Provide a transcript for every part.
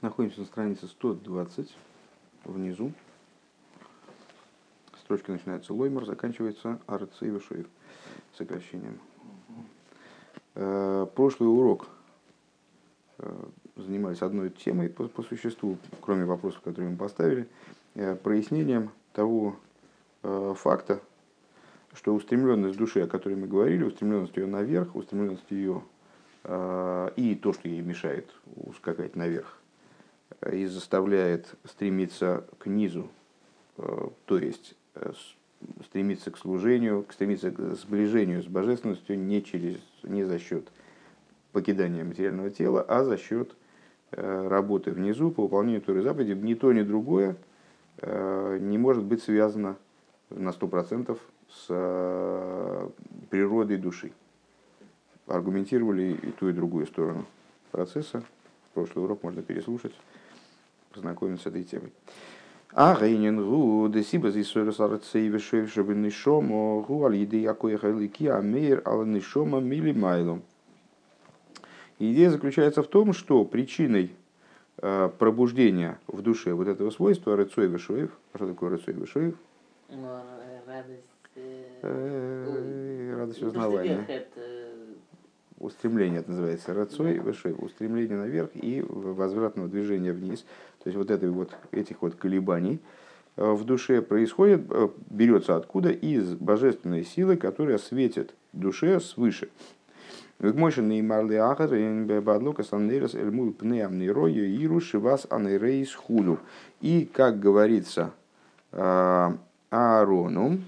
Находимся на странице 120, внизу. Строчка начинается лоймер, заканчивается арц и вишуев сокращением. Э, прошлый урок э, занимались одной темой по, по существу, кроме вопросов, которые мы поставили, э, прояснением того факта, что устремленность души, о которой мы говорили, устремленность ее наверх, устремленность ее и то, что ей мешает ускакать наверх, и заставляет стремиться к низу, э, то есть э, стремиться к служению, стремиться к сближению с божественностью не, через, не за счет покидания материального тела, а за счет э, работы внизу по выполнению Туры заповеди. Ни то, ни другое не может быть связано на 100% с природой души. Аргументировали и ту, и другую сторону процесса. Прошлый урок можно переслушать познакомиться с этой темой. А гейнин гу десиба здесь сарцей вешев чтобы нишомо гу аль еды якой хайлики амейр ал нишома мили майлом. Идея заключается в том, что причиной э, пробуждения в душе вот этого свойства рыцой вешуев, что такое рыцой вешуев? Ну, радость, э, радость узнавания устремление это называется рацой, выше, устремление наверх и возвратного движения вниз. То есть вот, этой вот этих вот колебаний э, в душе происходит, э, берется откуда? Из божественной силы, которая светит душе свыше. И, как говорится э, Аарону,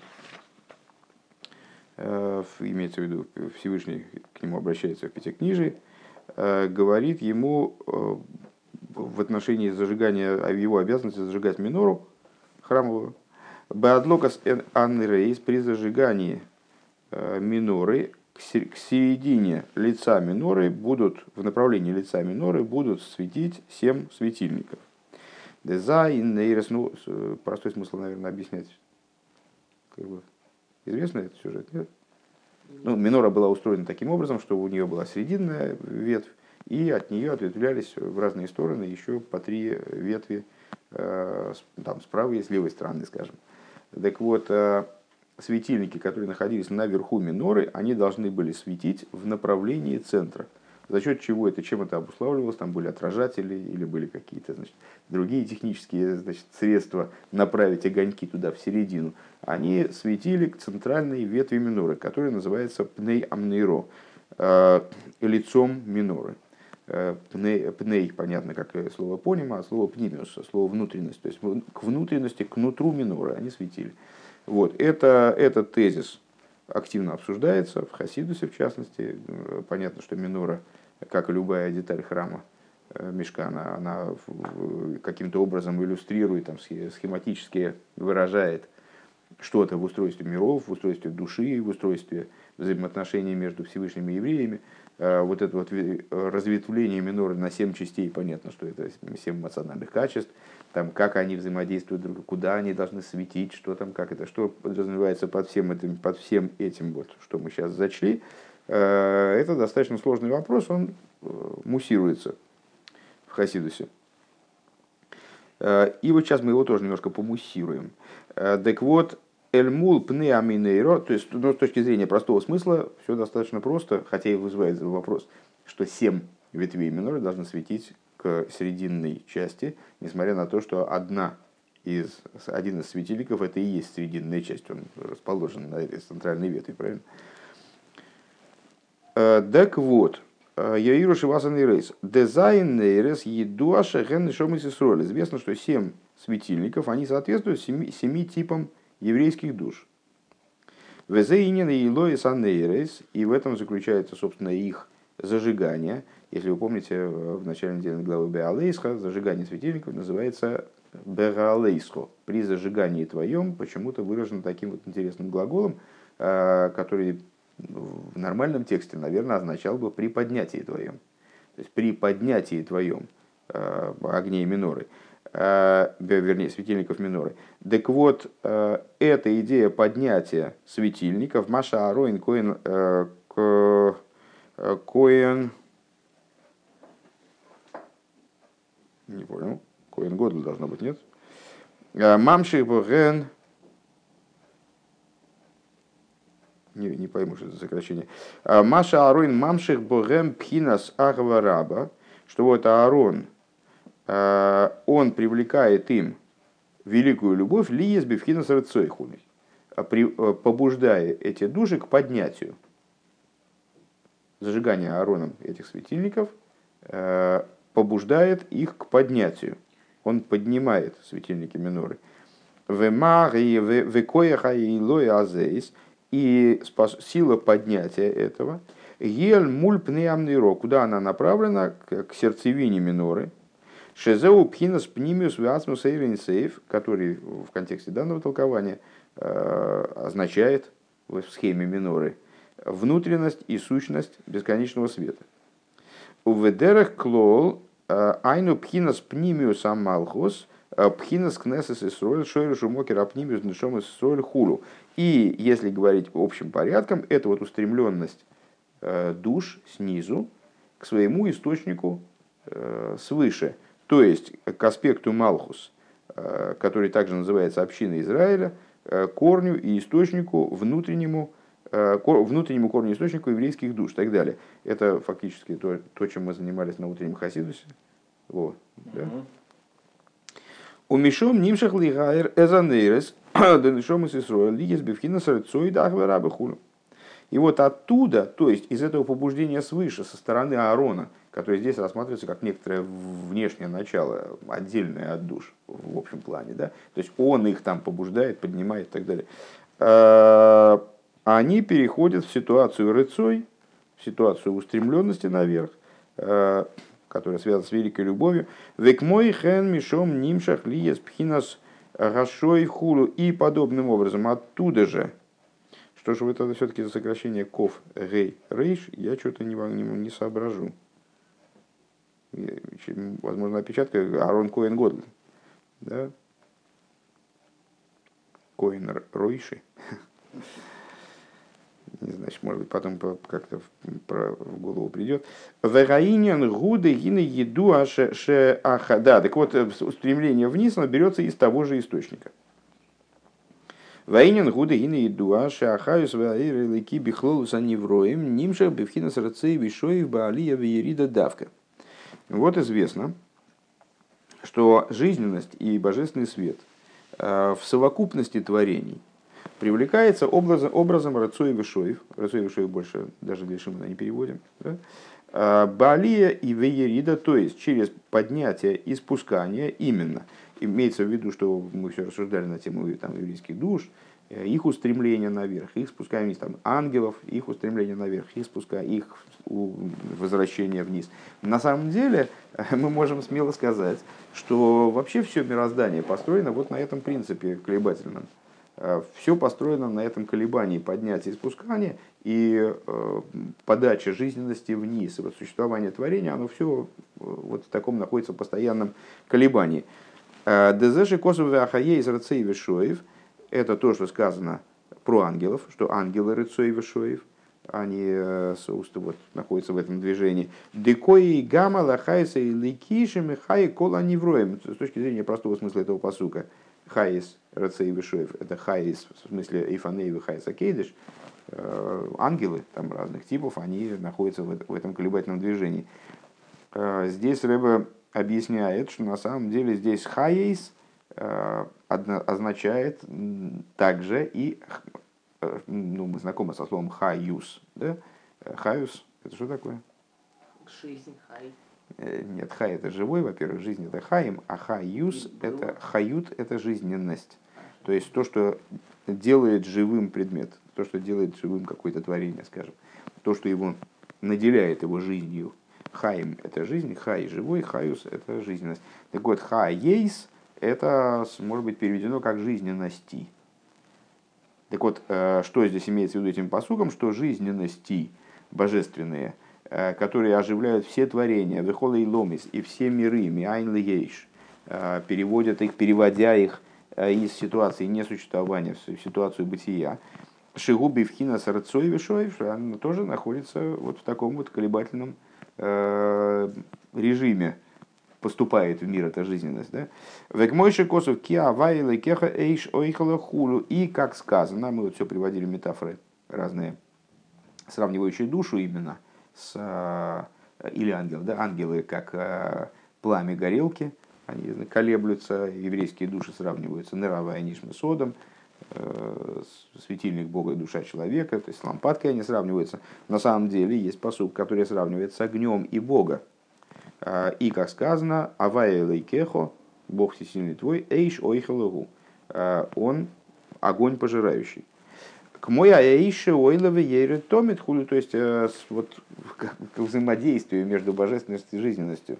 имеется в виду Всевышний к нему обращается в Пятикнижии, э, говорит ему э, в отношении зажигания, его обязанности зажигать минору храмовую, Баадлокас анрейс при зажигании миноры к середине лица миноры будут, в направлении лица миноры будут светить семь светильников. Дезайн, нейрес, ну, простой смысл, наверное, объяснять как бы, Известный этот сюжет, нет? Ну, минора была устроена таким образом, что у нее была срединная ветвь, и от нее ответвлялись в разные стороны еще по три ветви, э, там, с правой и с левой стороны, скажем. Так вот, э, светильники, которые находились наверху миноры, они должны были светить в направлении центра – за счет чего это, чем это обуславливалось, там были отражатели или были какие-то значит, другие технические значит, средства направить огоньки туда, в середину. Они светили к центральной ветви миноры, которая называется пней амнейро, э, лицом миноры. Э, пней, пней, понятно, как слово понима, а слово пнимиус, слово внутренность. То есть к внутренности, к нутру миноры они светили. Вот, это, этот тезис активно обсуждается, в Хасидусе в частности. Понятно, что минора как любая деталь храма э, Мешкана, она каким-то образом иллюстрирует, там, схематически выражает что-то в устройстве миров, в устройстве души, в устройстве взаимоотношений между Всевышними евреями. Э, вот это вот разветвление миноры на семь частей, понятно, что это семь эмоциональных качеств, там, как они взаимодействуют друг куда они должны светить, что там, как это, что подразумевается под всем этим, под всем этим вот, что мы сейчас зачли. Э, это достаточно сложный вопрос, он э, муссируется в Хасидусе. Э, и вот сейчас мы его тоже немножко помуссируем. Так вот, Эльмул пне аминейро, то есть ну, с точки зрения простого смысла, все достаточно просто, хотя и вызывает вопрос, что семь ветвей миноры должны светить к срединной части, несмотря на то, что одна из, один из светильников это и есть срединная часть, он расположен на этой центральной ветви, правильно? Э, так вот, э, Яиру Шивасан Рейс. Дизайн Нейрес Едуаша Ген Шомисисроль. Известно, что семь светильников, они соответствуют семи, семи типам еврейских душ. Везеинин и Илоис Анейрес. И в этом заключается, собственно, их зажигание. Если вы помните, в начале недельной главы Беалейсха зажигание светильников называется Бералейсхо. При зажигании твоем почему-то выражено таким вот интересным глаголом, э, который в нормальном тексте, наверное, означал бы при поднятии твоем. То есть при поднятии твоем э, огней миноры, э, вернее, светильников миноры. Так вот, э, эта идея поднятия светильников, Маша Ароин Коин, Коин, Не понял. Коин Годл должно быть, нет? А, Мамших Не, не пойму, что это сокращение. А, Маша Аруин Мамших Богем Пхинас Ахвараба, что вот Аарон, а, он привлекает им великую любовь Лиес Бифхинас Рацойхуной, побуждая эти души к поднятию. Зажигание Аароном этих светильников побуждает их к поднятию. Он поднимает светильники миноры. И сила поднятия этого, Ель муль пнеамниро, куда она направлена, к сердцевине миноры, Шезеу пхинас пнимиус виасмус сейф, который в контексте данного толкования э, означает в схеме миноры внутренность и сущность бесконечного света. У ведерах клол э, айну пхинас пнимиус амалхус э, пхинас кнесес исроль шойру шумокер апнимиус нишом исроль хулу. И если говорить общим порядком, это вот устремленность э, душ снизу к своему источнику свыше, то есть к аспекту Малхус, который также называется община Израиля, корню и источнику внутреннему Э, внутреннему корню источнику еврейских душ и так далее. Это фактически то, то чем мы занимались на утреннем Хасидусе. Да? У Мишом Нимшах Лигайр Эзанейрес Денишом из Исроя Лигис Бевхина Сарцой Дахварабы Хулу. И вот оттуда, то есть из этого побуждения свыше, со стороны Аарона, который здесь рассматривается как некоторое внешнее начало, отдельное от душ в общем плане, да, то есть он их там побуждает, поднимает и так далее, э, они переходят в ситуацию рыцой, в ситуацию устремленности наверх, э, которая связана с великой любовью. Век мой хен мишом нимшах лиес пхинас гашой хулу. И подобным образом оттуда же, что же это все-таки за сокращение ков гей рейш, я что-то не, не, не соображу. Возможно, опечатка Арон Коэн Годл. Да? Коэн Ройши. знаю, может быть, потом как-то в голову придет. Вераинен гуды гины еду аше аха. Да, так вот, устремление вниз, оно берется из того же источника. Вайнин гуды гины еду аше ахаюс ваиры лики бихлолус аневроем нимшах бифхина сарцей вишоев баалия веерида давка. Вот известно, что жизненность и божественный свет э, в совокупности творений – привлекается образом, образом Рацуя Вишоев. Рацуя Вишоев больше даже для Шимона не переводим. Да? А, Балия и Веерида, то есть через поднятие и спускание именно. Имеется в виду, что мы все рассуждали на тему там, еврейских душ, э, их устремление наверх, их спускание вниз, там, ангелов, их устремление наверх, их спускание, их возвращение вниз. На самом деле мы можем смело сказать, что вообще все мироздание построено вот на этом принципе колебательном. Э, все построено на этом колебании поднятия и спускания и э, подача жизненности вниз. И вот существование творения, оно все э, вот в таком находится постоянном колебании. Дезеши косовы ахае из рацей. Это то, что сказано про ангелов, что ангелы рыцой вешоев, они вот, находятся в этом движении. Декои гамма лахайса и ликишем хай кола невроем. С точки зрения простого смысла этого посука – Хайс Рацей Вишоев, это Хайс, в смысле Ифаней Хайс Акейдыш, э, ангелы там разных типов, они находятся в этом колебательном движении. Э, здесь Рэба объясняет, что на самом деле здесь Хайс э, означает также и, ну, мы знакомы со словом хаюс, да? Хаюс, это что такое? Жизнь, хай. Нет, хай это живой, во-первых, жизнь это хаим, а хаюс это хают это жизненность. То есть то, что делает живым предмет, то, что делает живым какое-то творение, скажем, то, что его наделяет его жизнью. Хаим – это жизнь, хай – живой, хаюс – это жизненность. Так вот, хаейс – это может быть переведено как жизненности. Так вот, э, что здесь имеется в виду этим посуком, что жизненности божественные – Э, которые оживляют все творения, Вехола и Ломис, и все миры, Миайн э, переводят их, переводя их из ситуации несуществования в ситуацию бытия. Шигуби Вхина Сарцой Вишоев, она тоже находится вот в таком вот колебательном режиме. поступает в мир эта жизненность. Да? Векмойши косов киа вайла кеха эйш ойхала хулу. И, как сказано, мы вот все приводили метафоры разные, сравнивающие душу именно с, или ангел, да, ангелы как пламя горелки, они колеблются, еврейские души сравниваются нырава и нишма содом, э, светильник Бога и душа человека, то есть с лампадкой они сравниваются. На самом деле есть посуд, который сравнивает с огнем и Бога. А, и, как сказано, Авая Лейкехо, Бог всесильный твой, Эйш Ойхалугу. А, он огонь пожирающий. К мой аэйше ойлове ейре томит хулю, то есть э, вот к взаимодействию между божественностью и жизненностью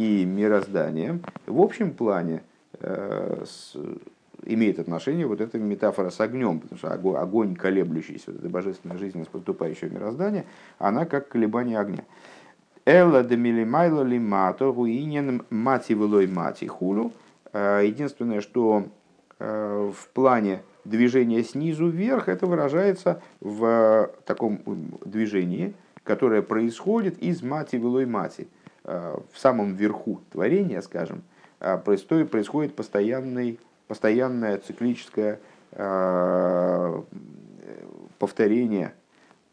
и мирозданием, в общем плане э, имеет отношение вот эта метафора с огнем, потому что огонь, огонь колеблющийся, вот эта божественная жизненность поступающего мироздания, она как колебание огня. Элла де милимайло лимато гуинен мати вылой мати хулу. Э, единственное, что э, в плане движения снизу вверх, это выражается в таком движении, которое происходит из мати вылой мати – в самом верху творения, скажем, э, происходит, происходит постоянный, постоянное циклическое э, повторение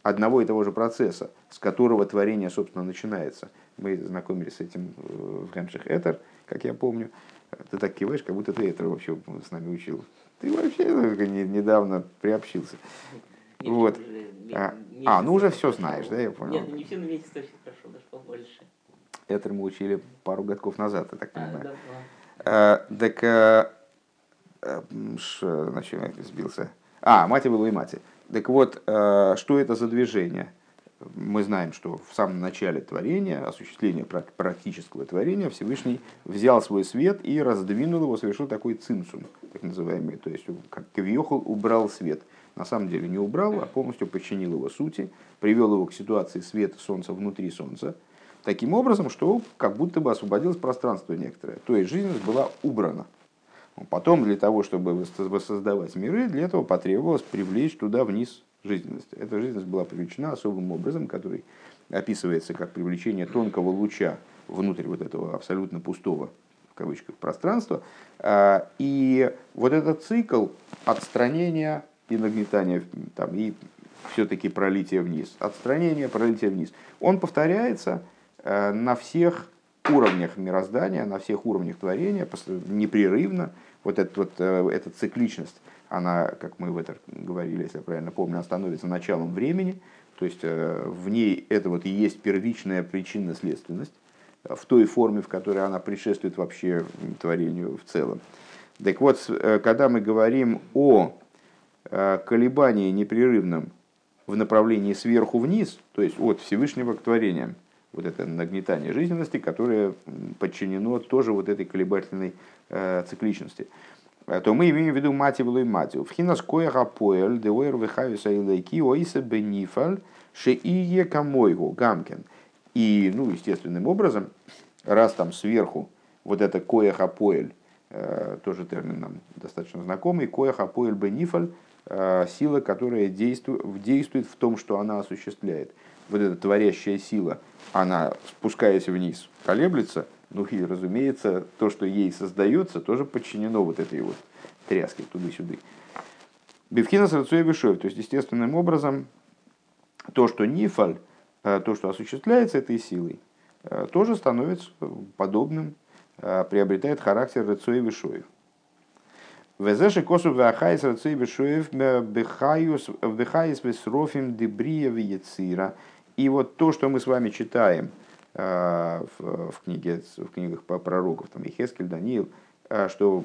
одного и того же процесса, с которого творение, собственно, начинается. Мы знакомились с этим в Хемших Этер, как я помню. Ты так киваешь, как будто ты Этер вообще с нами учил. Ты вообще недавно приобщился. Нет, вот. а, а, ну уже все знаешь, да, я понял. Нет, не все, но месяц очень хорошо, даже побольше. Это мы учили пару годков назад, я так понимаю. А, так, а, значит, я сбился. А, мать было и мать. Так вот, а, что это за движение? Мы знаем, что в самом начале творения, осуществления практического творения, Всевышний взял свой свет и раздвинул его, совершил такой цинцум, так называемый. То есть, как Кавиохал убрал свет. На самом деле не убрал, а полностью подчинил его сути, привел его к ситуации света Солнца внутри Солнца, таким образом, что как будто бы освободилось пространство некоторое. То есть жизненность была убрана. Потом для того, чтобы воссоздавать миры, для этого потребовалось привлечь туда вниз жизненность. Эта жизненность была привлечена особым образом, который описывается как привлечение тонкого луча внутрь вот этого абсолютно пустого в кавычках пространства. А, и вот этот цикл отстранения и нагнетания там, и все-таки пролития вниз, отстранения, пролития вниз, он повторяется на всех уровнях мироздания, на всех уровнях творения, непрерывно. Вот, этот, вот э, эта цикличность, она, как мы в это говорили, если я правильно помню, становится началом времени, то есть э, в ней это вот и есть первичная причинно-следственность в той форме, в которой она предшествует вообще творению в целом. Так вот, когда мы говорим о колебании непрерывном в направлении сверху вниз, то есть от Всевышнего к творениям, вот это нагнетание жизненности, которое подчинено тоже вот этой колебательной э, цикличности, э, то мы имеем в виду мативлу и матив. В хинас кояха поэль, деуэр вихависа и лейки, оисе бенифаль, шеие камойгу, гамкен. И, ну, естественным образом, раз там сверху вот это кояха поэль, э, тоже термин нам достаточно знакомый, кояха поэль бенифаль, э, сила, которая действует, действует в том, что она осуществляет. Вот эта творящая сила – она, спускаясь вниз, колеблется, ну и, разумеется, то, что ей создается, тоже подчинено вот этой вот тряске туда-сюда. Бевхина срацуя вишов, то есть естественным образом то, что нифаль, э, то, что осуществляется этой силой, э, тоже становится подобным, э, приобретает характер рацуя вишоев. Везеши косу вахайс рацуя вишоев бехайус весрофим дебрия вецира. И вот то, что мы с вами читаем э, в, в, книге, в книгах по пророков, там, Ихескель, Даниил, э, что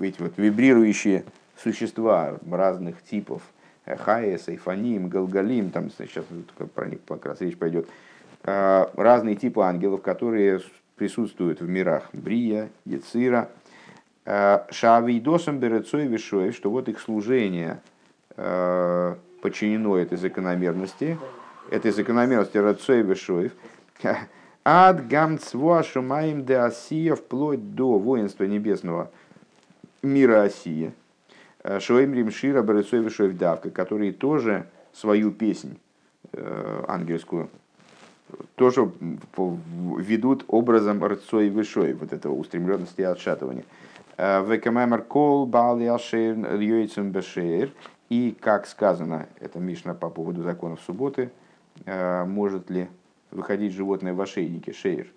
эти вот вибрирующие существа разных типов, э, Хаес, Айфаним, Галгалим, там сейчас про них как раз речь пойдет, разные типы ангелов, которые присутствуют в мирах Брия, Яцира, Шавидосом Берецой Вишоев, что вот их служение подчинено этой закономерности, этой закономерности Рацой Бешоев, Ад гамцва шумаем де Осия, вплоть до воинства небесного мира Осия, э, Шоим Римшира Барецой Давка, которые тоже свою песнь э, ангельскую тоже ведут образом рцой вышой, вот этого устремленности и отшатывания. Векамемер кол балиашир льёйцем бешер. И, как сказано, это Мишна по поводу законов субботы, может ли выходить животное в ошейнике, шейр.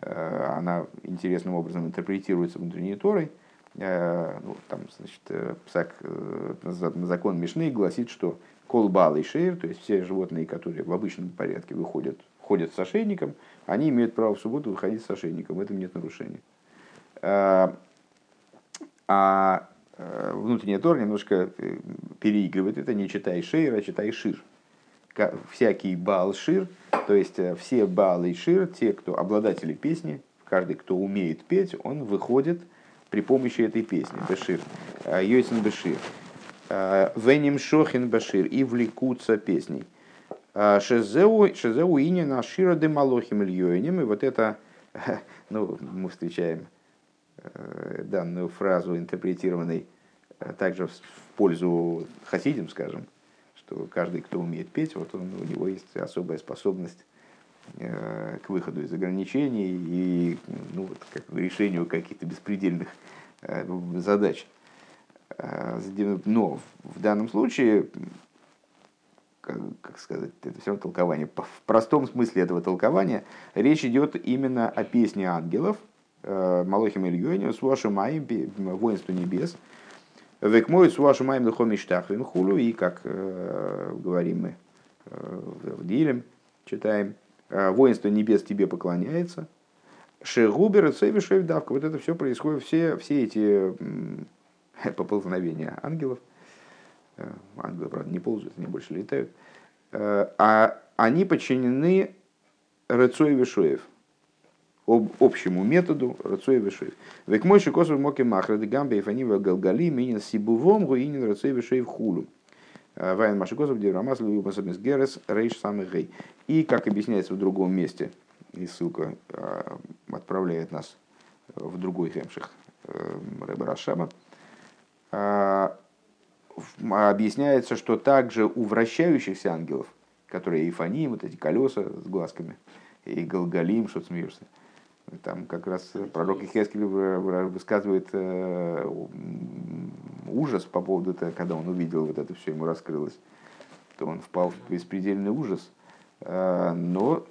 Она интересным образом интерпретируется внутренней Торой. Ну, там, значит, псак, закон Мишны гласит, что колбал и шейр, то есть все животные, которые в обычном порядке выходят, ходят с ошейником, они имеют право в субботу выходить с ошейником, в этом нет нарушения. А, э, внутренняя Тора немножко э, переигрывает это, не читай шейр, а читай шир. Всякий бал шир, то есть э, все балы и шир, те, кто обладатели песни, каждый, кто умеет петь, он выходит при помощи этой песни, бешир, йойсен бешир. Э, Веним Шохин Башир и влекутся песней. Э, Шезеу иня на Шира де Малохим Ильёйним. И вот это, ну, мы встречаем э, данную фразу, интерпретированной также в пользу хасидим, скажем, что каждый, кто умеет петь, вот он, у него есть особая способность к выходу из ограничений и ну, вот, как, решению каких-то беспредельных задач. Э, но в данном случае, как, как сказать, это все равно толкование. В простом смысле этого толкования речь идет именно о песне ангелов, э, Малохим Ильёне, с вашим маем, воинство небес, Век мой с вашим маем лихомиштах хулу, и как э, говорим мы э, в Дилем, читаем, э, воинство небес тебе поклоняется, Шегубер и Цевишев давка. Вот это все происходит, все, все эти поползновения ангелов. Э, ангелы, правда, не ползают, они больше летают. Э, а они подчинены Рыцой Вишуев, об, общему методу Рыцой Вишуев. Век мой шикосов моки махрады гамбе фанива галгали минин сибувом руинин Рыцой Вишуев хулу. Э, Вайн Машикосов, Деврамас, Луимасабис Герес, Рейш самый Гей. И, как объясняется в другом месте, и ссылка отправляет нас в другой хемших Рэба Рашаба, объясняется, что также у вращающихся ангелов, которые Ифаним, вот эти колеса с глазками, и Галгалим, что смеешься, там как раз пророк Ихескель высказывает э, ужас по поводу этого, когда он увидел вот это все, ему раскрылось, то он впал в беспредельный ужас. Э, но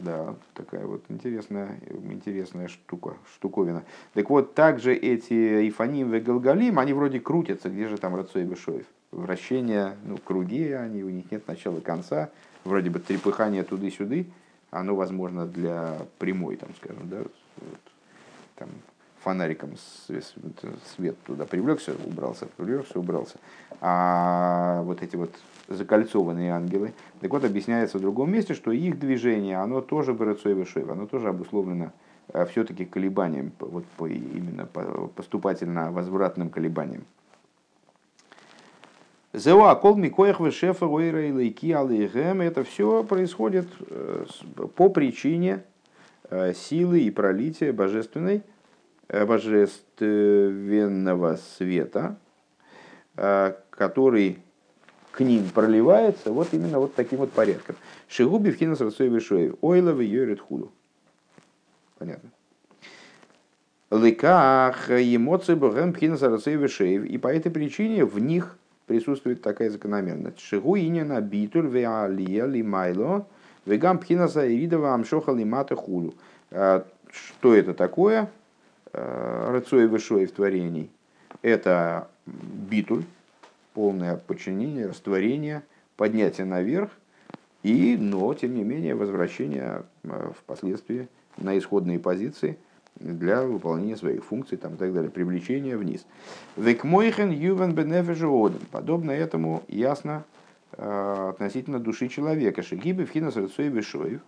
да, такая вот интересная, интересная штука, штуковина. Так вот, также эти Ифаним и Галгалим, они вроде крутятся, где же там Рацой Бешоев? Вращение, ну, круги, они, у них нет начала и конца, вроде бы трепыхание туды-сюды, оно возможно для прямой, там, скажем, да, вот, там, фонариком свет туда привлекся, убрался, привлекся, убрался. А вот эти вот закольцованные ангелы. Так вот, объясняется в другом месте, что их движение, оно тоже Барацой Вышев, оно тоже обусловлено э, все-таки колебанием, вот по, именно по поступательно возвратным колебаниям. Зеуа кол микоях вешефа ойра и алейгем. Это все происходит э, по причине э, силы и пролития божественной, божественного света, который к ним проливается вот именно вот таким вот порядком. Шигуби в хинас вишоев, ойловый йорит худу. Понятно. Лыках эмоции богем пхинас вишоев, и по этой причине в них присутствует такая закономерность. Шигу инина битуль веалия лимайло вегам пхинаса иридова амшоха лимата худу. А, что это такое? А, Рацоев вишоев творений. Это битуль, полное подчинение, растворение, поднятие наверх, и, но, тем не менее, возвращение э, впоследствии на исходные позиции для выполнения своих функций там, и так далее, привлечение вниз. Векмойхен ювен бенефежиоден. Подобно этому ясно э, относительно души человека. Шигибы в хинас вишоев,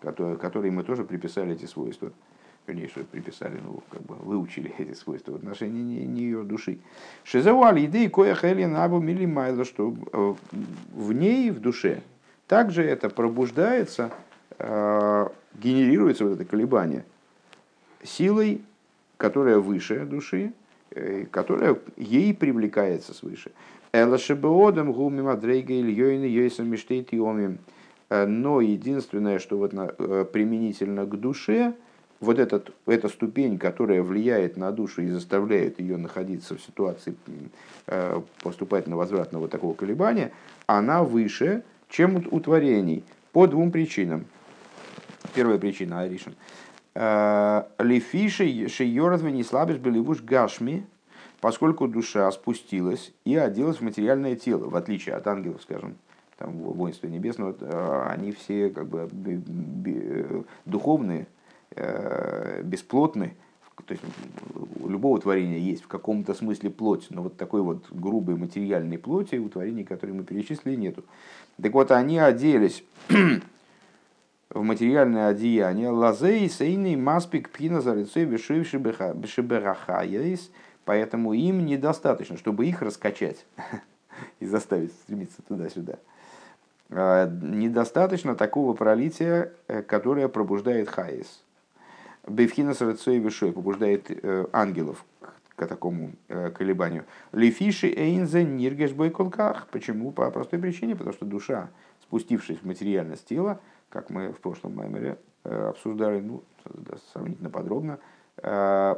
который, который мы тоже приписали эти свойства вернее, что приписали, ну, как бы выучили эти свойства в отношении ее души. Шизауали идеи коя хелин абу милимайла, что э, в ней, в душе, также это пробуждается, э, генерируется вот это колебание силой, которая выше души, э, которая ей привлекается свыше. Эла шебеодам гуми мадрейга ильёйны йойсам миштейт йомим. но единственное, что вот на, применительно к душе, вот этот, эта ступень, которая влияет на душу и заставляет ее находиться в ситуации поступательно-возвратного такого колебания, она выше, чем у творений по двум причинам. Первая причина, Аришин. Лефиши шейородвы не слабишь уж гашми, поскольку душа спустилась и оделась в материальное тело, в отличие от ангелов, скажем, там, воинства небесного, э, они все как бы духовные, э, бесплотны, то есть у любого творения есть в каком-то смысле плоть, но вот такой вот грубой материальной плоти у творений, которые мы перечислили, нету. Так вот, они оделись в материальное одеяние. Лазей сейный маспик пина за лицой бешиберахаяис. Поэтому им недостаточно, чтобы их раскачать и заставить стремиться туда-сюда. А, недостаточно такого пролития, э, которое пробуждает хаис. Бевхина сарацой вишой побуждает э, ангелов к такому э, колебанию. Лифиши эйнзе ниргеш бойколках. Почему? По простой причине, потому что душа, спустившись в материальность тела, как мы в прошлом маймере э, обсуждали, ну, сравнительно подробно, э,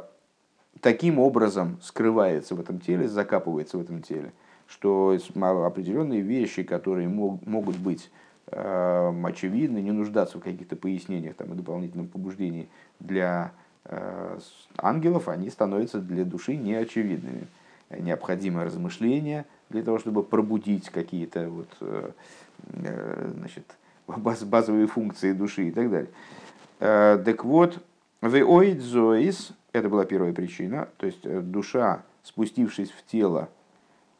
таким образом скрывается в этом теле, закапывается в этом теле, что определенные вещи, которые могут быть э, очевидны, не нуждаться в каких-то пояснениях там, и дополнительном побуждении для ангелов, они становятся для души неочевидными. Необходимо размышление для того, чтобы пробудить какие-то вот, значит, базовые функции души и так далее. Э, так вот, зоис, это была первая причина, то есть э, душа, спустившись в тело,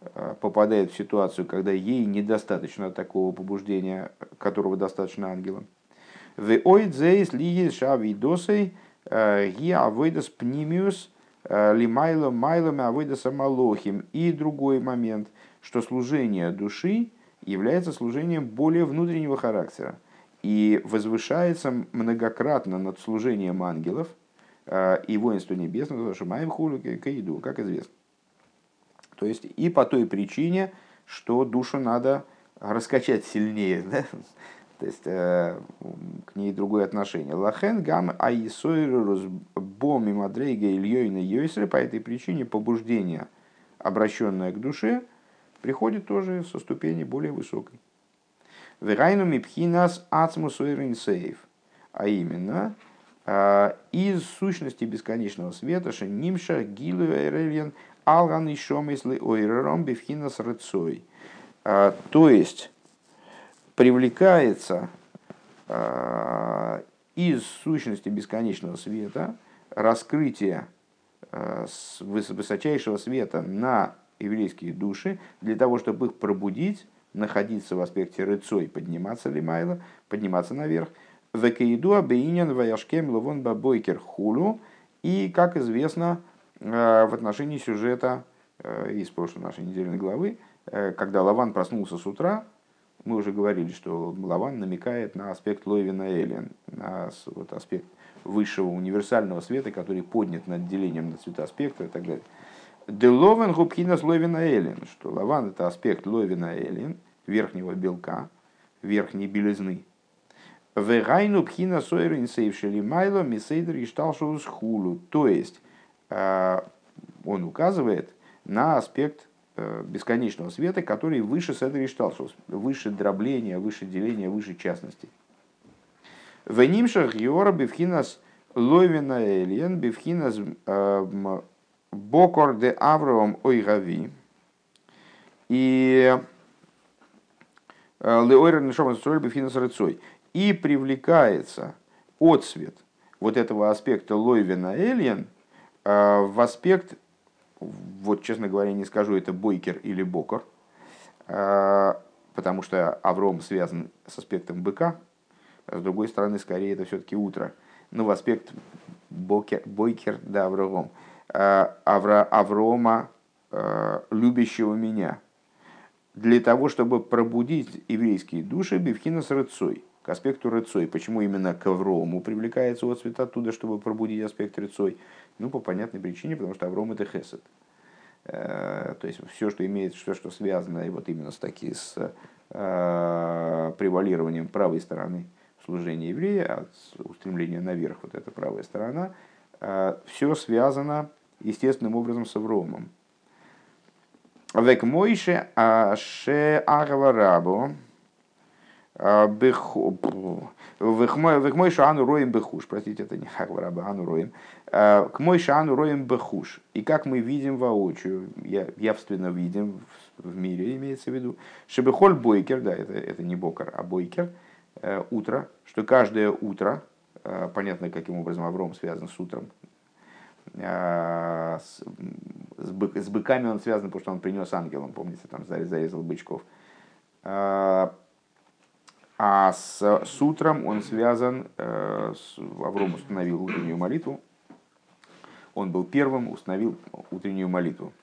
э, попадает в ситуацию, когда ей недостаточно такого побуждения, которого достаточно ангелам. Веоидзейс лиес шавидосей ги авойдас пнимиус лимайло майлами авойдас амалохим. И другой момент, что служение души является служением более внутреннего характера и возвышается многократно над служением ангелов э, и воинства небесного, что маем хулю каиду, как известно. То есть и по той причине, что душу надо раскачать сильнее, да? то есть э, к ней другое отношение. Лахен гам аисойрус боми мадрейга ильёйна йойсры по этой причине побуждение, обращенное к душе – приходит тоже со ступени более высокой. Верайну мипхинас ацмус сейф. А именно, а, из сущности бесконечного света шенимша гилу эрельен алган и шомисли ойрером бифхинас рыцой. А, то есть, привлекается а, из сущности бесконечного света раскрытие высочайшего света на еврейские души для того, чтобы их пробудить, находиться в аспекте рыцой, подниматься лимайла, подниматься наверх. Векаиду абейнян ваяшкем ловон бабойкер хулу. И, как известно, э, в отношении сюжета э, из прошлой нашей недельной главы, э, когда Лаван проснулся с утра, мы уже говорили, что Лаван намекает на аспект Лойвина Элен, на вот аспект высшего универсального света, который поднят над делением на цвета спектра и так далее. Деловен губхинас ловина эллин, что лаван это аспект ловина эллин, верхнего белка, верхней белизны. Вегайну пхина сойрин сейвшели майло мисейдр ишталшоус хулу. То есть э, он указывает на аспект э, бесконечного света, который выше седр ишталшоус, выше дробления, выше деления, выше частности. Венимшах йора бифхинас ловина эллин, бифхинас э, Бокор де Авраам Ойгави. И Леойра Бифинас И привлекается отцвет вот этого аспекта Лойвина Эльен в аспект, вот честно говоря, не скажу, это Бойкер или Бокор, э, потому что Авром связан с аспектом быка, с другой стороны, скорее, это все-таки утро. Но в аспект Бокер, Бойкер да Авром. Э, Авра, Аврома, э, любящего меня, для того, чтобы пробудить еврейские души Бивхина с рыцой, к аспекту рыцой. Почему именно к Аврому привлекается отцвет оттуда, чтобы пробудить аспект рыцой? Ну, по понятной причине, потому что Авром это хесед. Э, то есть все, что имеет, все, что связано и вот именно с, таки, с превалированием правой стороны служения еврея, от устремления наверх, вот эта правая сторона, все связано естественным образом с Авромом. Век Мойше Аше Агава Век Мойше Ану Роем Бехуш. Простите, это не Агава Ану Роем. К Мойше Ану Роем Бехуш. И как мы видим воочию, явственно видим в мире, имеется в виду, Шебехоль Бойкер, да, это, это не Бокер, а Бойкер, утро, что каждое утро, понятно, каким образом Авром связан с утром, а, с, с, бык, с быками он связан, потому что он принес ангелам, помните, там зарезал бычков. А, а с, с утром он связан, э, с, Авром установил утреннюю молитву. Он был первым, установил утреннюю молитву.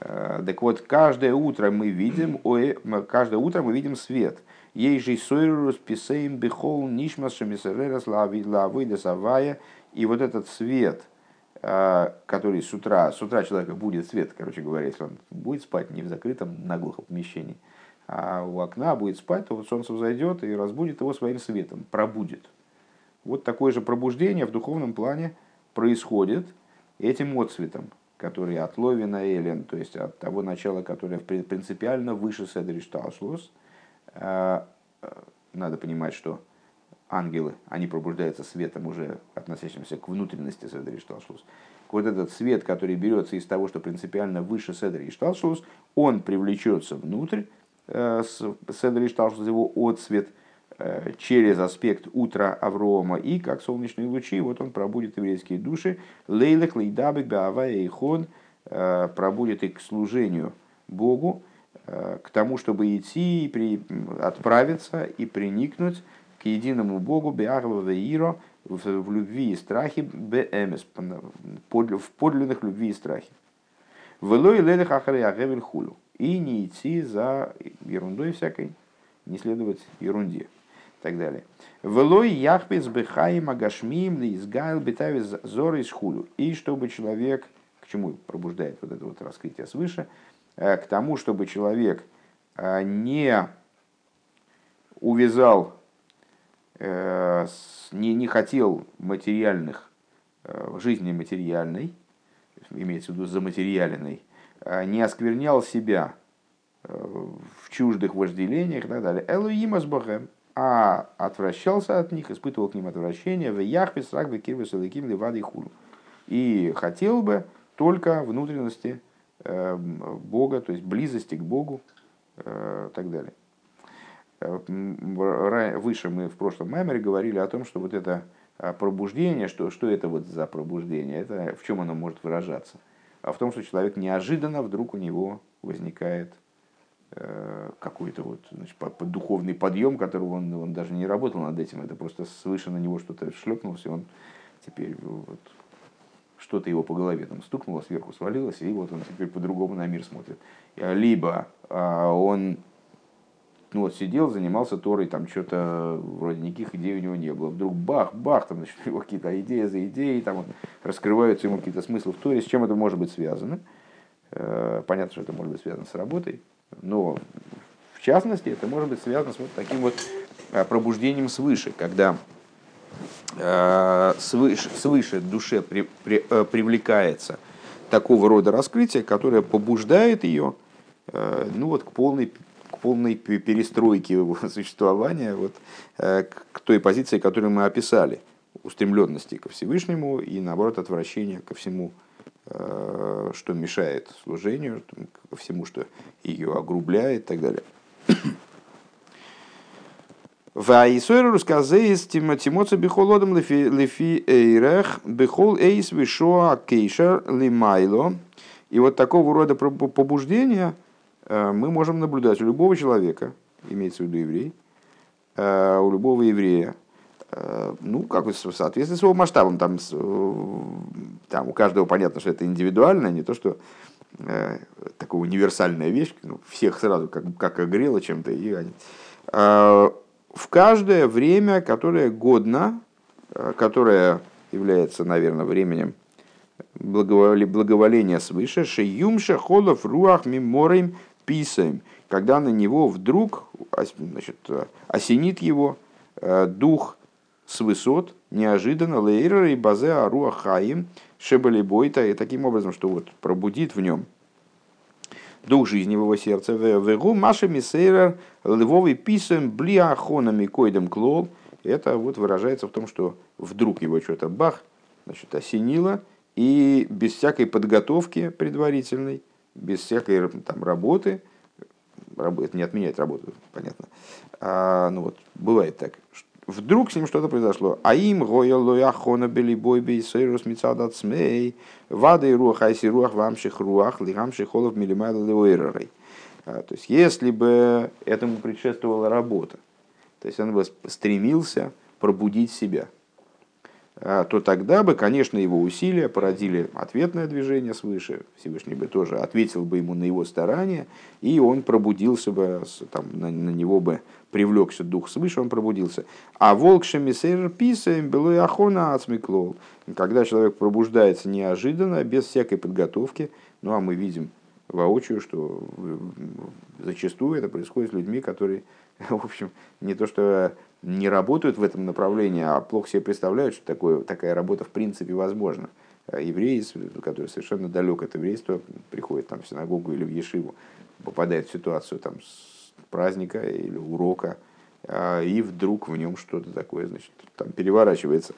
Э, так вот, каждое утро мы видим, каждое утро мы видим свет. Ей же сойрус писаем бихол нишмас шамисерерас авая. И вот этот свет – который с утра, с утра человека будет свет, короче говоря, если он будет спать не в закрытом наглухо помещении, а у окна будет спать, то вот солнце взойдет и разбудит его своим светом, пробудит. Вот такое же пробуждение в духовном плане происходит этим отцветом, который от Ловина Элен, то есть от того начала, которое принципиально выше Седри Шталшлус. Э, э, надо понимать, что ангелы, они пробуждаются светом, уже относящимся к внутренности Седри Шталшлус. Вот этот свет, который берется из того, что принципиально выше Седри Шталшлус, он привлечется внутрь э, Седри Шталшлус, его отсвет э, через аспект утра Аврома и как солнечные лучи, вот он пробудет еврейские души, лейлех, лейдабек, баавая и хон, э, пробудет их к служению Богу, к тому, чтобы идти и при, отправиться и приникнуть единому Богу, Беагва Веиро, в любви и страхе, Беэмес, в подлинных любви и страхе. Велой лелех ахаре хулю. И не идти за ерундой всякой, не следовать ерунде. И так далее. Велой яхпец бехаим агашмим ли изгайл бетавис зоры из хулю. И чтобы человек, к чему пробуждает вот это вот раскрытие свыше, э, к тому, чтобы человек э, не увязал не, не хотел материальных, э, жизни материальной, имеется в виду заматериальной, а не осквернял себя э, в чуждых вожделениях и так далее. Элуима с Богом, а отвращался от них, испытывал к ним отвращение, в яхве срак бекирве саликим ливады хулу. И хотел бы только внутренности Бога, то есть близости к Богу и так далее. Э, выше мы в прошлом маймере говорили о том, что вот это а, пробуждение, что, что это вот за пробуждение, это в чем оно может выражаться? А в том, что человек неожиданно вдруг у него возникает э, какой-то вот значит, духовный подъем, которого он, он даже не работал над этим, это просто свыше на него что-то шлепнулось, и он теперь вот, что-то его по голове там стукнуло, сверху свалилось, и вот он теперь по-другому на мир смотрит. Либо а, он ну вот сидел, занимался Торой, там что-то вроде никаких идей у него не было. Вдруг бах, бах, там значит, у него какие-то идеи за идеей, там вот, раскрываются ему какие-то смыслы в Торе, с чем это может быть связано. Э, понятно, что это может быть связано с работой, но в частности это может быть связано с вот таким вот э, пробуждением свыше, когда э, свыше, свыше душе при, при, привлекается такого рода раскрытие, которое побуждает ее ну вот, к полной полной перестройки его существования вот, э, к той позиции, которую мы описали, устремленности ко Всевышнему и, наоборот, отвращения ко всему, э, что мешает служению, ко всему, что ее огрубляет и так далее. Ваисойр рассказывает Тимоца бихолодом лефи эйрех бихол эйс вишоа кейшер лимайло. И вот такого рода побуждения – мы можем наблюдать у любого человека, имеется в виду еврей, э, у любого еврея, э, ну, как в соответствии с его масштабом, там, там у каждого понятно, что это индивидуально, не то, что э, такая универсальная вещь, ну, всех сразу как, как огрело чем-то. И э, в каждое время, которое годно, э, которое является, наверное, временем благоволения свыше, шеюмша холов руах миморим писаем, когда на него вдруг значит, осенит его дух с высот, неожиданно, лейрер и базе аруа хаим, шебали бойта, и таким образом, что вот пробудит в нем дух жизни в его сердце. Вегу Маша Мисейрер Львовый писем блиахонами койдем клол. Это вот выражается в том, что вдруг его что-то бах, значит, осенило, и без всякой подготовки предварительной, без всякой там, работы, это не отменяет работу, понятно, а, ну вот, бывает так, вдруг с ним что-то произошло. А им гоя лояхона бели бойби сейрус мицадат смей, вады руах айси руах вамших руах лигамших холов милимайла леуэрерой. А, то есть, если бы этому предшествовала работа, то есть он бы стремился пробудить себя – то тогда бы, конечно, его усилия породили ответное движение свыше. Всевышний бы тоже ответил бы ему на его старания, и он пробудился бы, там, на, на него бы привлекся дух свыше, он пробудился. А волк шемисейр писаем было и ахона ацмиклол. Когда человек пробуждается неожиданно, без всякой подготовки, ну а мы видим воочию, что зачастую это происходит с людьми, которые, в общем, не то что не работают в этом направлении, а плохо себе представляют, что такое, такая работа в принципе возможна. А евреи, который совершенно далек от еврейства, приходит там, в синагогу или в Ешиву, попадает в ситуацию там, с праздника или урока, а, и вдруг в нем что-то такое значит, там переворачивается.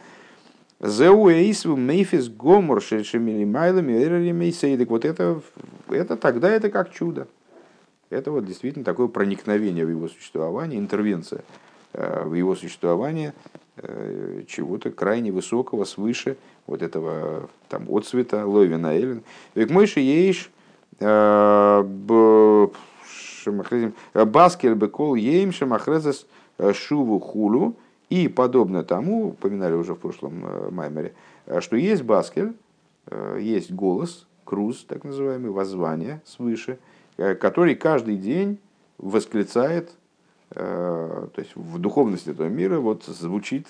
Зеуэйсву мейфис гомор шельшемили майлами Вот это, это тогда это как чудо. Это вот действительно такое проникновение в его существование, интервенция. Э, в его существование э, чего-то крайне высокого, свыше вот этого там отцвета Ловина Эллен. Век мойши ейш э, баскель бекол ейм шамахрезес шуву хулу и подобно тому, упоминали уже в прошлом маймере, что есть баскель, есть голос, круз, так называемый, воззвание свыше, который каждый день восклицает то есть в духовности этого мира вот звучит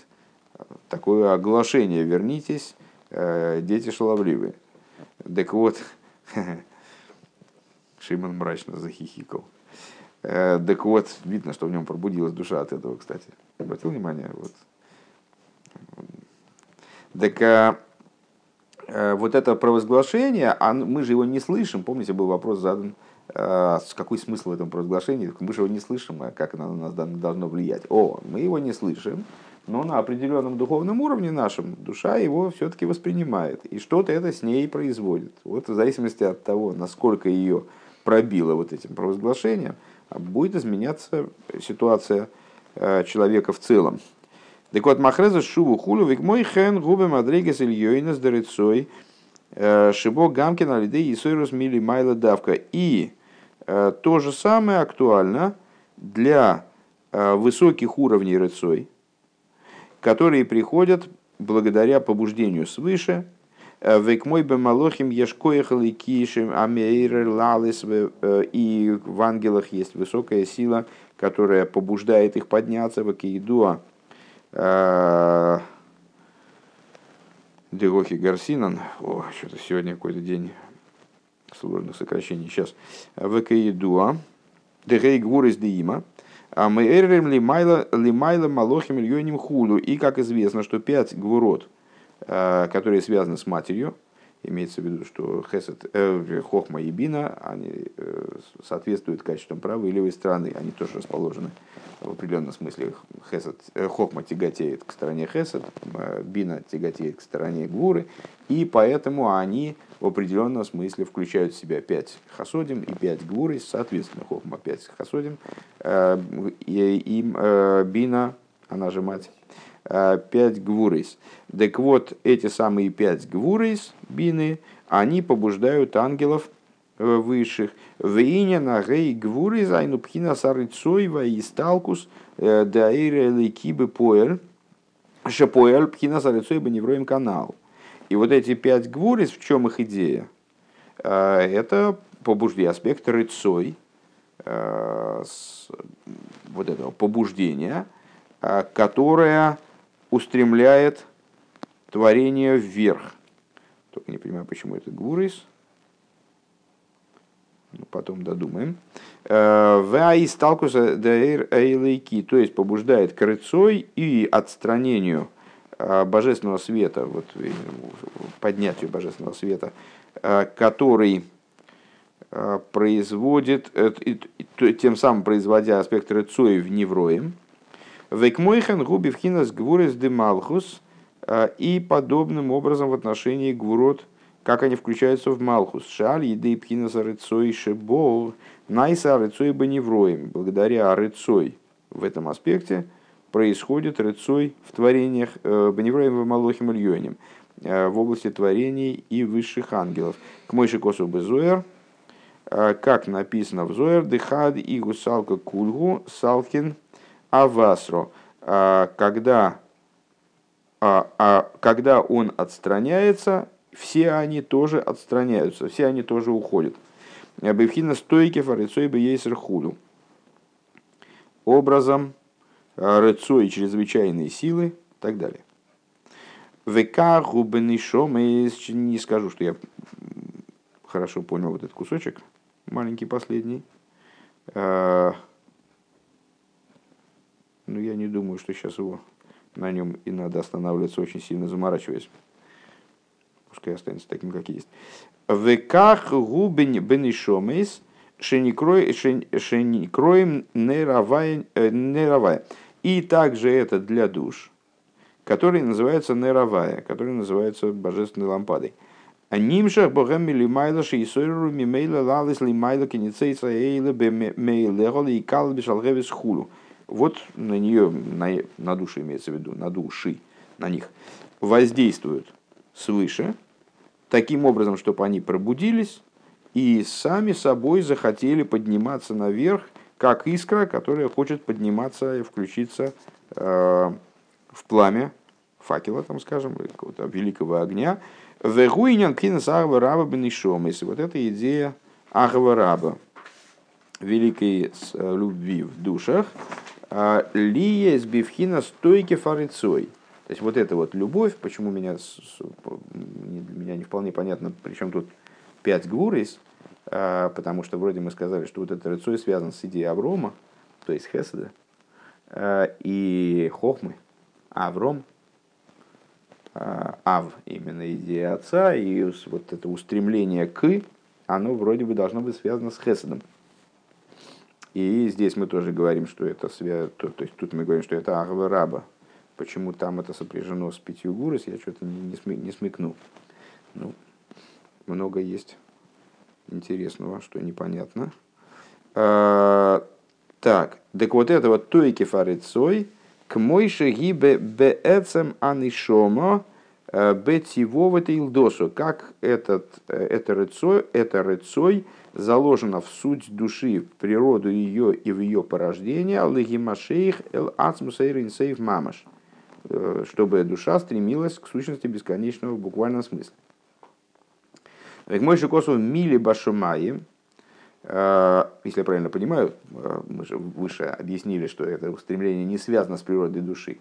такое оглашение «Вернитесь, э, дети шаловливые». Так вот, Шимон мрачно захихикал. Э, так вот, видно, что в нем пробудилась душа от этого, кстати. Обратил внимание? Вот. Так вот это провозглашение, а мы же его не слышим. Помните, был вопрос задан, а, какой смысл в этом провозглашении? Мы же его не слышим, а как оно на нас должно влиять? О, мы его не слышим, но на определенном духовном уровне нашем душа его все-таки воспринимает. И что-то это с ней производит. Вот в зависимости от того, насколько ее пробило вот этим провозглашением, будет изменяться ситуация э, человека в целом. Так вот, Махреза Шуву Хулу, вик мой хен губе мадригес ильёйнес дерецой, э, шибо гамкин алиды исойрус мили майла давка. И Э, то же самое актуально для э, высоких уровней рыцой, которые приходят благодаря побуждению свыше, э, Векмой бы малохим ешкоехали кишем амейрер лалис и в ангелах есть высокая сила, которая побуждает их подняться в Акиидуа. Дегохи Гарсинан. О, что-то сегодня какой-то день сложных сокращений. Сейчас, ВКИДУА, Дегей Гвурис Диима, а мы эррем лимайла лимайла малохим ильоним худу. И, как известно, что пять гвурот, э, которые связаны с матерью, имеется в виду, что хесед, э, хохма и бина, они э, соответствуют качествам правой и левой стороны, они тоже расположены в определенном смысле. Хесед, э, хохма тяготеет к стороне хесед, э, бина тяготеет к стороне гуры, и поэтому они в определенном смысле включают в себя пять хасодим и пять гуры, соответственно, хохма пять хасодим, э, и, и э, бина, она же мать, Э, пять гвурейс. Так вот, эти самые пять гвурейс, бины, они побуждают ангелов э, высших. Вейня на гей гвуры зайну пхина сарыцойва и сталкус э, даире лейкибы поэль. Шапоэль пхина сарыцойба невроем канал. И вот эти пять гвурис, в чем их идея? Это побуждение, аспект рыцой, вот этого побуждения, которое устремляет творение вверх. Только не понимаю, почему это гурис. Ну, потом додумаем. Ваи сталкуса дейр эйлейки, то есть побуждает к рыцой и отстранению божественного света, вот, поднятию божественного света, который производит, тем самым производя аспект рыцой в невроем, Векмойхан губи вхинас гвурес де малхус и подобным образом в отношении гвурот, как они включаются в малхус. Шаль еды пхинас рыцой шебол найса рыцой баневроем. Благодаря рыцой в этом аспекте происходит рыцой в творениях баневроем в малохим ильёнем в области творений и высших ангелов. К мойши косу безуэр, как написано в Зоэр, дыхад и гусалка кульгу салкин авасро, когда, а, а, когда он отстраняется, все они тоже отстраняются, все они тоже уходят. Бевхина стойки фарицой бы ейсер худу. Образом рыцой чрезвычайной силы и так далее. ВК губенишом, не скажу, что я хорошо понял вот этот кусочек, маленький последний. Но я не думаю, что сейчас его на нем и надо останавливаться, очень сильно заморачиваясь. Пускай останется таким, как есть. Веках губень бенишомейс шеникроем неравая. И также это для душ, который называется неравая, который называется божественной лампадой. Нимшах богам милимайла шейсойру мимейла лалис лимайла киницейца эйла бемейлегол и калбиш алгевис хулу вот на нее, на, на души имеется в виду, на души, на них, воздействуют свыше, таким образом, чтобы они пробудились и сами собой захотели подниматься наверх, как искра, которая хочет подниматься и включиться э, в пламя факела, там, скажем, какого-то великого огня. Вегуинян кинес раба бенишомис. Вот эта идея агва раба, великой э, любви в душах, а, Лия с бифхина стойки фарицой. То есть вот эта вот любовь, почему меня, меня не вполне понятно, причем тут пять гурис, потому что вроде мы сказали, что вот это рыцой связан с идеей Аврома, то есть Хеседа, а, и Хохмы, Авром, Ав, именно идея отца, и вот это устремление к, оно вроде бы должно быть связано с Хеседом. И здесь мы тоже говорим, что это связь, то, то есть тут мы говорим, что это Ахва Раба. Почему там это сопряжено с пятью гурос, я что-то не, сми, не смекнул. Ну, много есть интересного, что непонятно. А, так, так вот это вот тойки фарицой, к мойше гибе беэцем анишомо э, бетивовата илдосу, как этот, э, это рыцой, это рыцой заложено в суть души, в природу ее и в ее порождение, аллахимашейх эл ацмусейринсейв мамаш, чтобы душа стремилась к сущности бесконечного в буквальном смысле. Как мой шикосу мили башумаи, э, если я правильно понимаю, э, мы же выше объяснили, что это устремление не связано с природой души.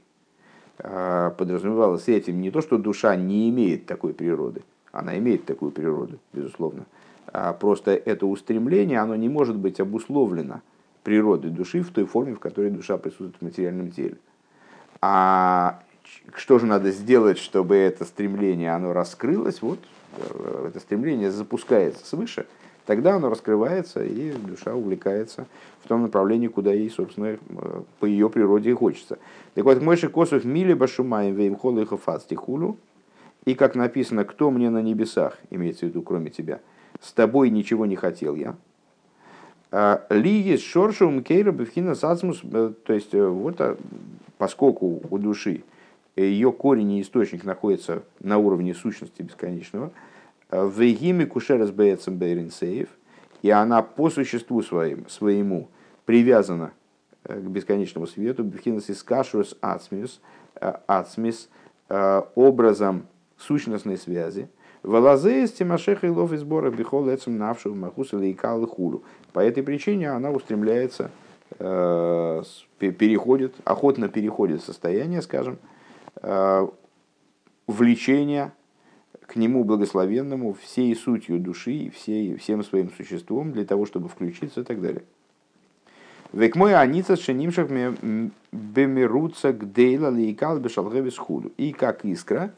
Подразумевалось этим не то, что душа не имеет такой природы, она имеет такую природу, безусловно, а просто это устремление, оно не может быть обусловлено природой души в той форме, в которой душа присутствует в материальном теле. А что же надо сделать, чтобы это стремление оно раскрылось? Вот э, это стремление запускается свыше, тогда оно раскрывается, и душа увлекается в том направлении, куда ей, собственно, э, по ее природе и хочется. Так вот, Мойши Косов Мили Башумаем Веймхолу и Хафастихулю, и как написано, кто мне на небесах, имеется в виду, кроме тебя – с тобой ничего не хотел я. А, ли есть шоршум кейра бифхина сацмус, э, то есть э, вот а, поскольку у души ее корень и источник находится на уровне сущности бесконечного, э, в Егиме кушерас бейцем бейрин сейф, и она по существу своим, своему привязана к бесконечному свету, бифхинас искашурус ацмис, ацмис, образом сущностной связи, Валазеес Тимашеха и Лов из сбора Бихол Эцем Навшу Махус или Икал Хулу. По этой причине она устремляется, э, переходит, охотно переходит состояние, скажем, э, влечения к нему благословенному всей сутью души, всей, всем своим существом, для того, чтобы включиться и так далее. Век мой аница шенимшах бемируца гдейла лейкал бешалгевис худу. И как искра,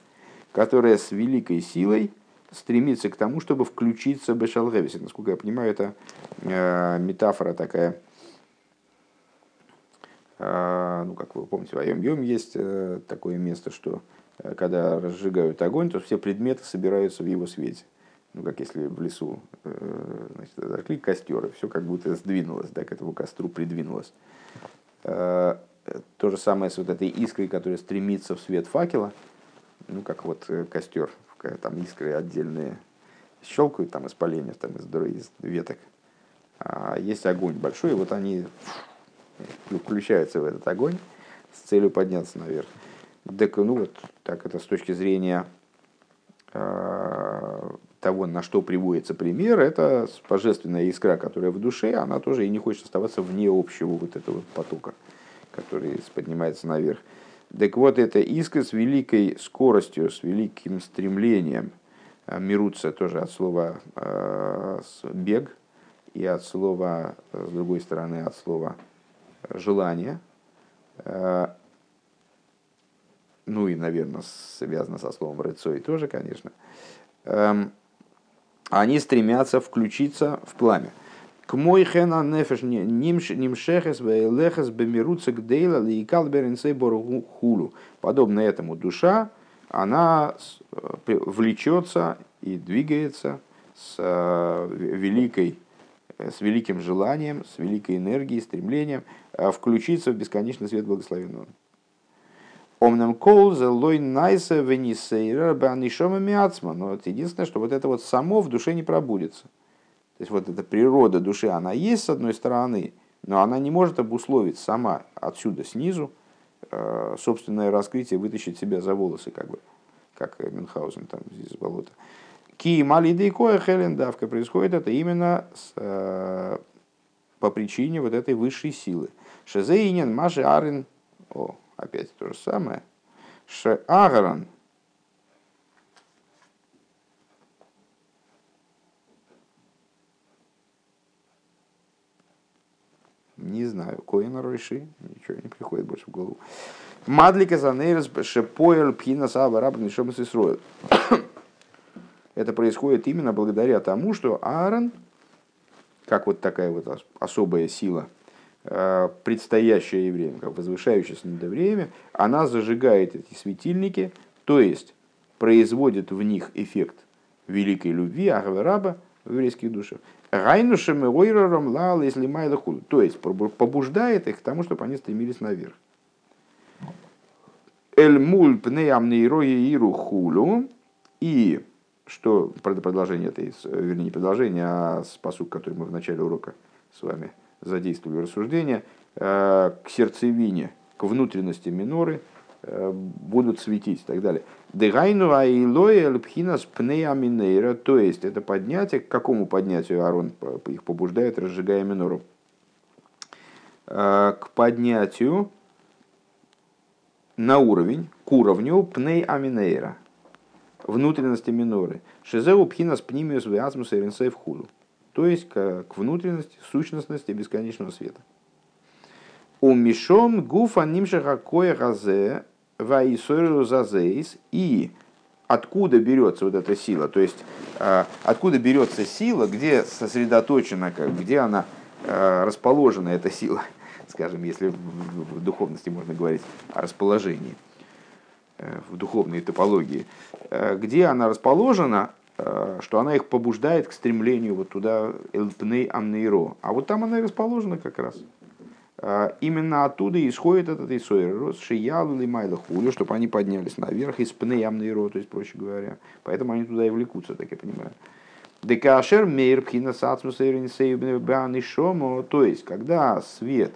которая с великой силой стремится к тому, чтобы включиться бешалгевис. Насколько я понимаю, это э, метафора такая, ну, как вы помните, в Айом Йом есть э, такое место, что э, когда разжигают огонь, то все предметы собираются в его свете ну, как если в лесу э, значит, зажгли костер, и все как будто сдвинулось, да, к этому костру придвинулось. Э, то же самое с вот этой искрой, которая стремится в свет факела, ну, как вот костер, там искры отдельные щелкают, там из там из, из веток. А есть огонь большой, и вот они включаются в этот огонь с целью подняться наверх. Так, ну вот так это с точки зрения того, на что приводится пример, это божественная искра, которая в душе, она тоже и не хочет оставаться вне общего вот этого потока, который поднимается наверх. Так вот, эта искра с великой скоростью, с великим стремлением, а, мирутся тоже от слова э, бег и от слова, с другой стороны, от слова желание, э, ну и, наверное, связано со словом рыцой тоже, конечно, эм, они стремятся включиться в пламя. К мой хена нефеш нимшехес вейлехес бемируца гдейла лейкал беренсей хулу. Подобно этому душа, она э, влечется и двигается с э, великой с великим желанием, с великой энергией, стремлением включиться в бесконечный свет благословенного. Омнам кол лой найса венисейра банишома миацма. Но вот единственное, что вот это вот само в душе не пробудется. То есть вот эта природа души, она есть с одной стороны, но она не может обусловить сама отсюда снизу э, собственное раскрытие, вытащить себя за волосы, как бы, как Мюнхгаузен там из болота. Ки малидей коя хелен давка происходит это именно с, э, по причине вот этой высшей силы. Шезеинен маши арин, о, опять то же самое. Шеагаран. Не знаю, Коина Ройши, ничего не приходит больше в голову. Мадлика Занейрс Шепоэл Пхина Сава Шомас Исроил. Это происходит именно благодаря тому, что Аарон, как вот такая вот особая сила – Э, предстоящее время, как возвышающееся над время, она зажигает эти светильники, то есть производит в них эффект великой любви, Ахвераба в еврейских душах. Райнушем ойрором лал, если майла худу. То есть побуждает их к тому, чтобы они стремились наверх. Эль муль пнеам иру хулу. И что продолжение этой, вернее, не продолжение, а спасук, который мы в начале урока с вами задействовали рассуждения, э, к сердцевине, к внутренности миноры э, будут светить и так далее. Дегайну айлоя лпхинас пнеаминейра, то есть это поднятие, к какому поднятию Арон их побуждает, разжигая минору? Э, к поднятию на уровень, к уровню пней аминейра, внутренности миноры. Шизеу пхинас пнимиус виазмус и худу то есть к, внутренности, сущностности бесконечного света. У Мишом гуфа нимшаха кое разе ваисойру зазейс и откуда берется вот эта сила, то есть а, откуда берется сила, где сосредоточена, где она а, расположена, эта сила, скажем, если в духовности можно говорить о расположении, в духовной топологии, э, где она расположена, Э, что она их побуждает к стремлению вот туда, Элпней Амнейро. А вот там она и расположена как раз. Э, именно оттуда исходит этот Исойр, Шиялу или Майла Хулю, чтобы они поднялись наверх из Пней Амнейро, то есть, проще говоря. Поэтому они туда и влекутся, так я понимаю. Декашер мейр пхина сацмус то есть, когда свет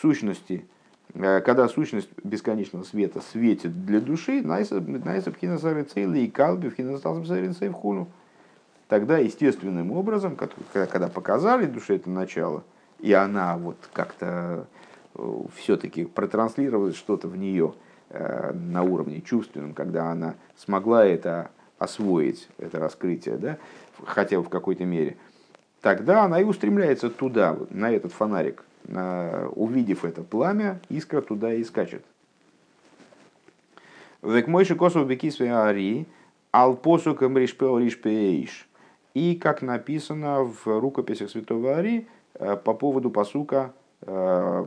сущности Э, когда сущность бесконечного света светит для души, и калби тогда естественным образом, когда показали душе это начало, и она вот как-то э, все-таки протранслировалась что-то в нее э, на уровне чувственном, когда она смогла это освоить это раскрытие, да, хотя бы в какой-то мере, тогда она и устремляется туда, на этот фонарик. На, увидев это пламя, искра туда и скачет. Век мойши косов бекисве ари, алпосу камришпео ришпеиш. И как написано в рукописях святого Ари э, по поводу посука э,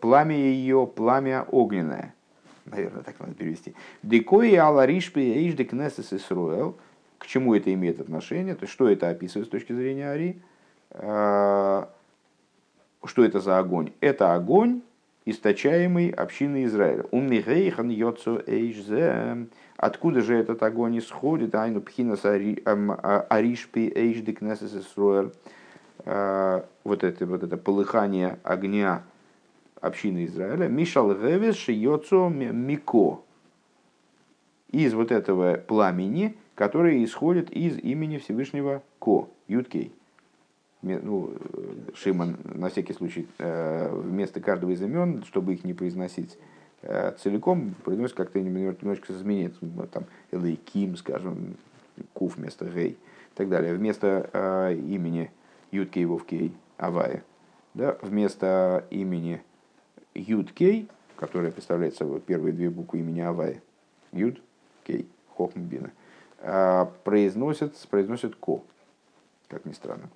пламя ее, пламя огненное. Наверное, так надо перевести. Декои аларишпе эйш декнесес Исруэл. К чему это имеет отношение? То есть, что это описывает с точки зрения Ари? Э, что это за огонь? Это огонь, источаемый общиной Израиля. Уммигейхан йоцу эйшзе. Откуда же этот огонь исходит? Айну пхинас аришпи эйш декнесес Исруэль. Вот это, вот это полыхание огня общины Израиля. Мишал гевес шиёцу мико. Из вот этого пламени, которое исходит из имени Всевышнего Ко, Юткей ну, Шиман на всякий случай э, вместо каждого из имен, чтобы их не произносить э, целиком, произносит как-то немножко изменить. Там Элейким, скажем, Кув вместо Гей и так далее. Вместо э, имени Юткей Вовкей Авая, да, вместо имени Юткей, которое представляет собой первые две буквы имени Авая, Юд, Кей, Хохмбина, произносят, произносят Ко, как ни странно.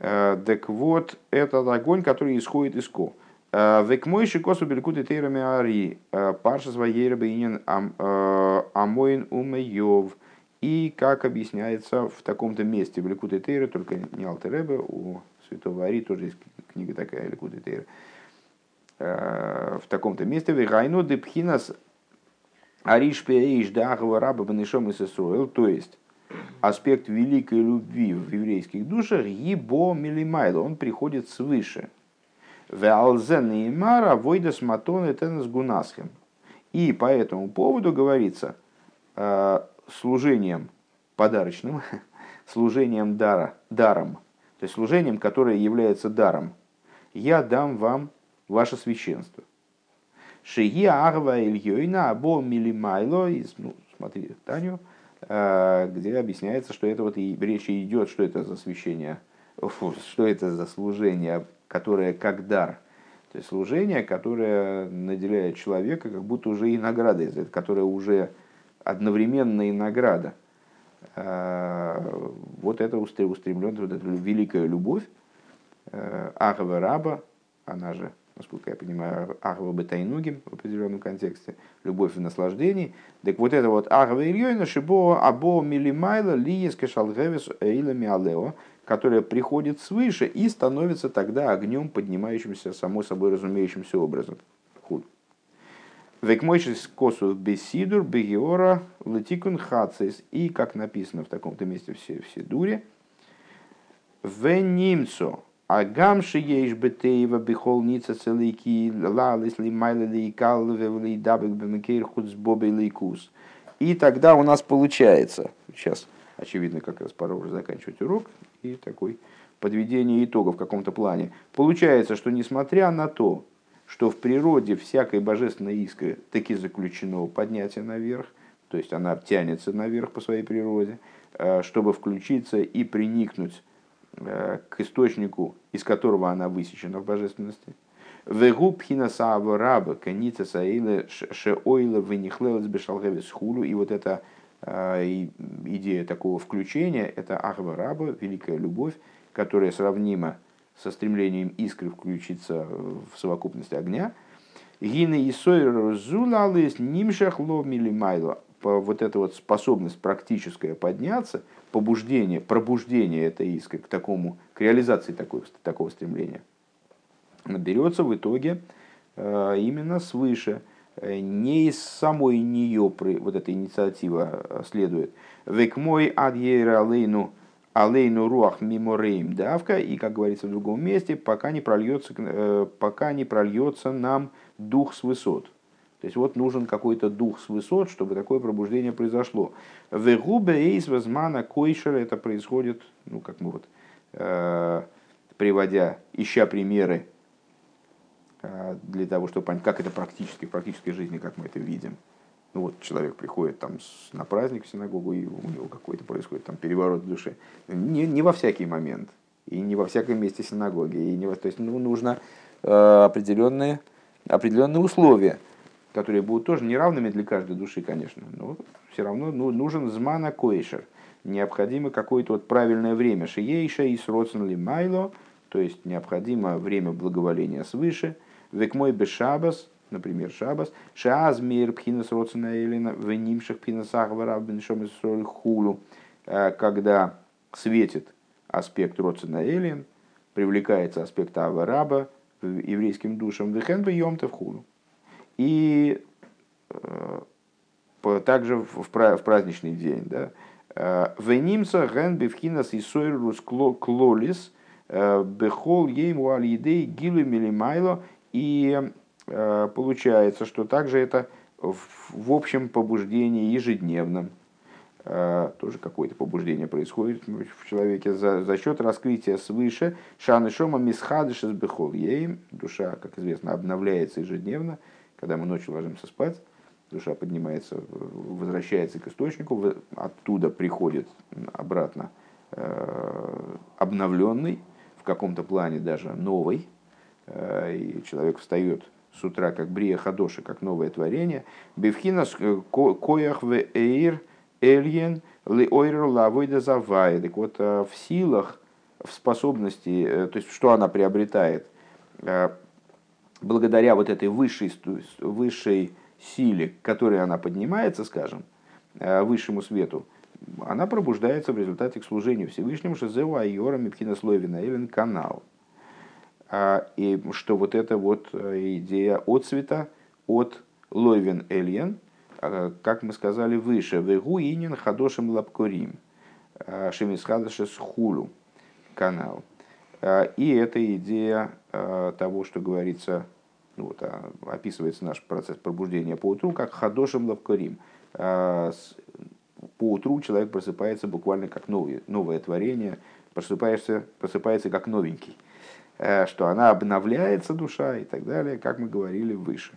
Э, так вот, этот огонь, который исходит из Ко. Э, Век мой шикосу белькут и тейрами ари, э, парша своей рабинин амоин умейов. И как объясняется в таком-то месте в Ликут и Тейра, только не Алтеребе, у Святого Ари тоже есть книга такая, Ликут и Тейра. В таком-то месте Вегайну депхинас Ариш Пеиш Дахова Раба Банишом и то есть аспект великой любви в еврейских душах, ебо милимайло, он приходит свыше. Веалзен и Мара войдас матон и тенес гунасхем. И по этому поводу говорится э, служением подарочным, служением дара, даром, то есть служением, которое является даром. Я дам вам ваше священство. Шиги агва ильёйна або милимайло, ну, смотри, Таню, где объясняется, что это вот и речь идет, что это за священие, что это за служение, которое как дар. То есть служение, которое наделяет человека как будто уже и наградой, которое уже одновременно и награда. Э, вот это устремленность, вот эта великая любовь э, Ахава Раба, она же насколько я понимаю, Ахва Бетайнугим в определенном контексте, любовь в наслаждении. Так вот это вот Ахва Ильёйна Шибо Або Милимайла Лиес Кешалгевис Эйла Миалео, которая приходит свыше и становится тогда огнем, поднимающимся само собой разумеющимся образом. Худ. Векмойшис косу бесидур бегиора латикун хацис. И, как написано в таком-то месте все, все дуре, венимцо а гамши ешь бетеева бихол ница целики лалис ли майли ли калве дабек бемекейр хуц бобей лейкус. И тогда у нас получается, сейчас очевидно как раз пора уже заканчивать урок, и такой подведение итогов в каком-то плане. Получается, что несмотря на то, что в природе всякой божественной искры таки заключено поднятие наверх, то есть она тянется наверх по своей природе, э, чтобы включиться и приникнуть к источнику, из которого она высечена в божественности. Вегу пхинасава раба каница саила шеойла венихлелец бешалгевис хулу. И вот эта э, идея такого включения, это ахва раба, великая любовь, которая сравнима со стремлением искры включиться в совокупность огня. Гина и сойр зулалыс нимшах ло милимайло вот эта вот способность практическая подняться, побуждение, пробуждение этой искры к такому, к реализации такой, такого стремления, берется в итоге э, именно свыше, э, не из самой нее вот эта инициатива э, следует. Век мой адьера алейну алейну руах миморейм давка, и, как говорится в другом месте, пока не прольется, пока не прольется нам дух с высот. То есть вот нужен какой-то дух с высот, чтобы такое пробуждение произошло. В эйс возмана койшера это происходит, ну как мы вот, э, приводя, ища примеры э, для того, чтобы понять, как это практически, в практической жизни, как мы это видим. Ну вот человек приходит там на праздник в синагогу, и у него какой-то происходит там переворот в душе. Не, не во всякий момент, и не во всяком месте синагоги. И не во, то есть ну, нужно э, определенные, определенные условия, которые будут тоже неравными для каждой души, конечно. Но все равно ну, нужен змана койшер. Необходимо какое-то вот правильное время. Шиейша и сроцен ли майло, то есть необходимо время благоволения свыше. Век мой бешабас, например, шабас. Шааз мир пхинас роцена элина венимших пхинас ахвара беншом хулу. Э, когда светит аспект роцена элин, привлекается аспект авараба еврейским душам. Вехен в хулу. И э, также в праздничный день. Да, э, Венимса ген бифхинас и сойрус клолис бехол ейму аль гилу милимайло и получается, что также это в общем побуждении ежедневном, э, тоже какое-то побуждение происходит в человеке за, за счет раскрытия свыше шаны шома мисхадыш из бехол ейм. Душа, как известно, обновляется ежедневно, когда мы ночью ложимся спать. Душа поднимается, возвращается к источнику, оттуда приходит обратно э, обновленный, в каком-то плане даже новый, и человек встает с утра как брия хадоши, как новое творение. Бевхинас э, коях в эйр эльен ли ойр лавойда завай. Так вот, э, в силах, в способности, э, то есть что она приобретает, благодаря вот этой высшей, высшей силе, к которой она поднимается, скажем, высшему свету, она пробуждается в результате к служению Всевышнему Шизеу Айора Мипхина Элен канал. А, и что вот эта вот э, идея отцвета от лойвен эльен, а, как мы сказали выше, вегу инин хадошем лапкорим, а, шемисхадашес хулу, канал. И это идея того, что говорится, ну вот, описывается наш процесс пробуждения по утру, как хадошем лапкорим. По утру человек просыпается буквально как новое, новое творение, просыпается, просыпается как новенький. Э, что она обновляется душа и так далее, как мы говорили выше.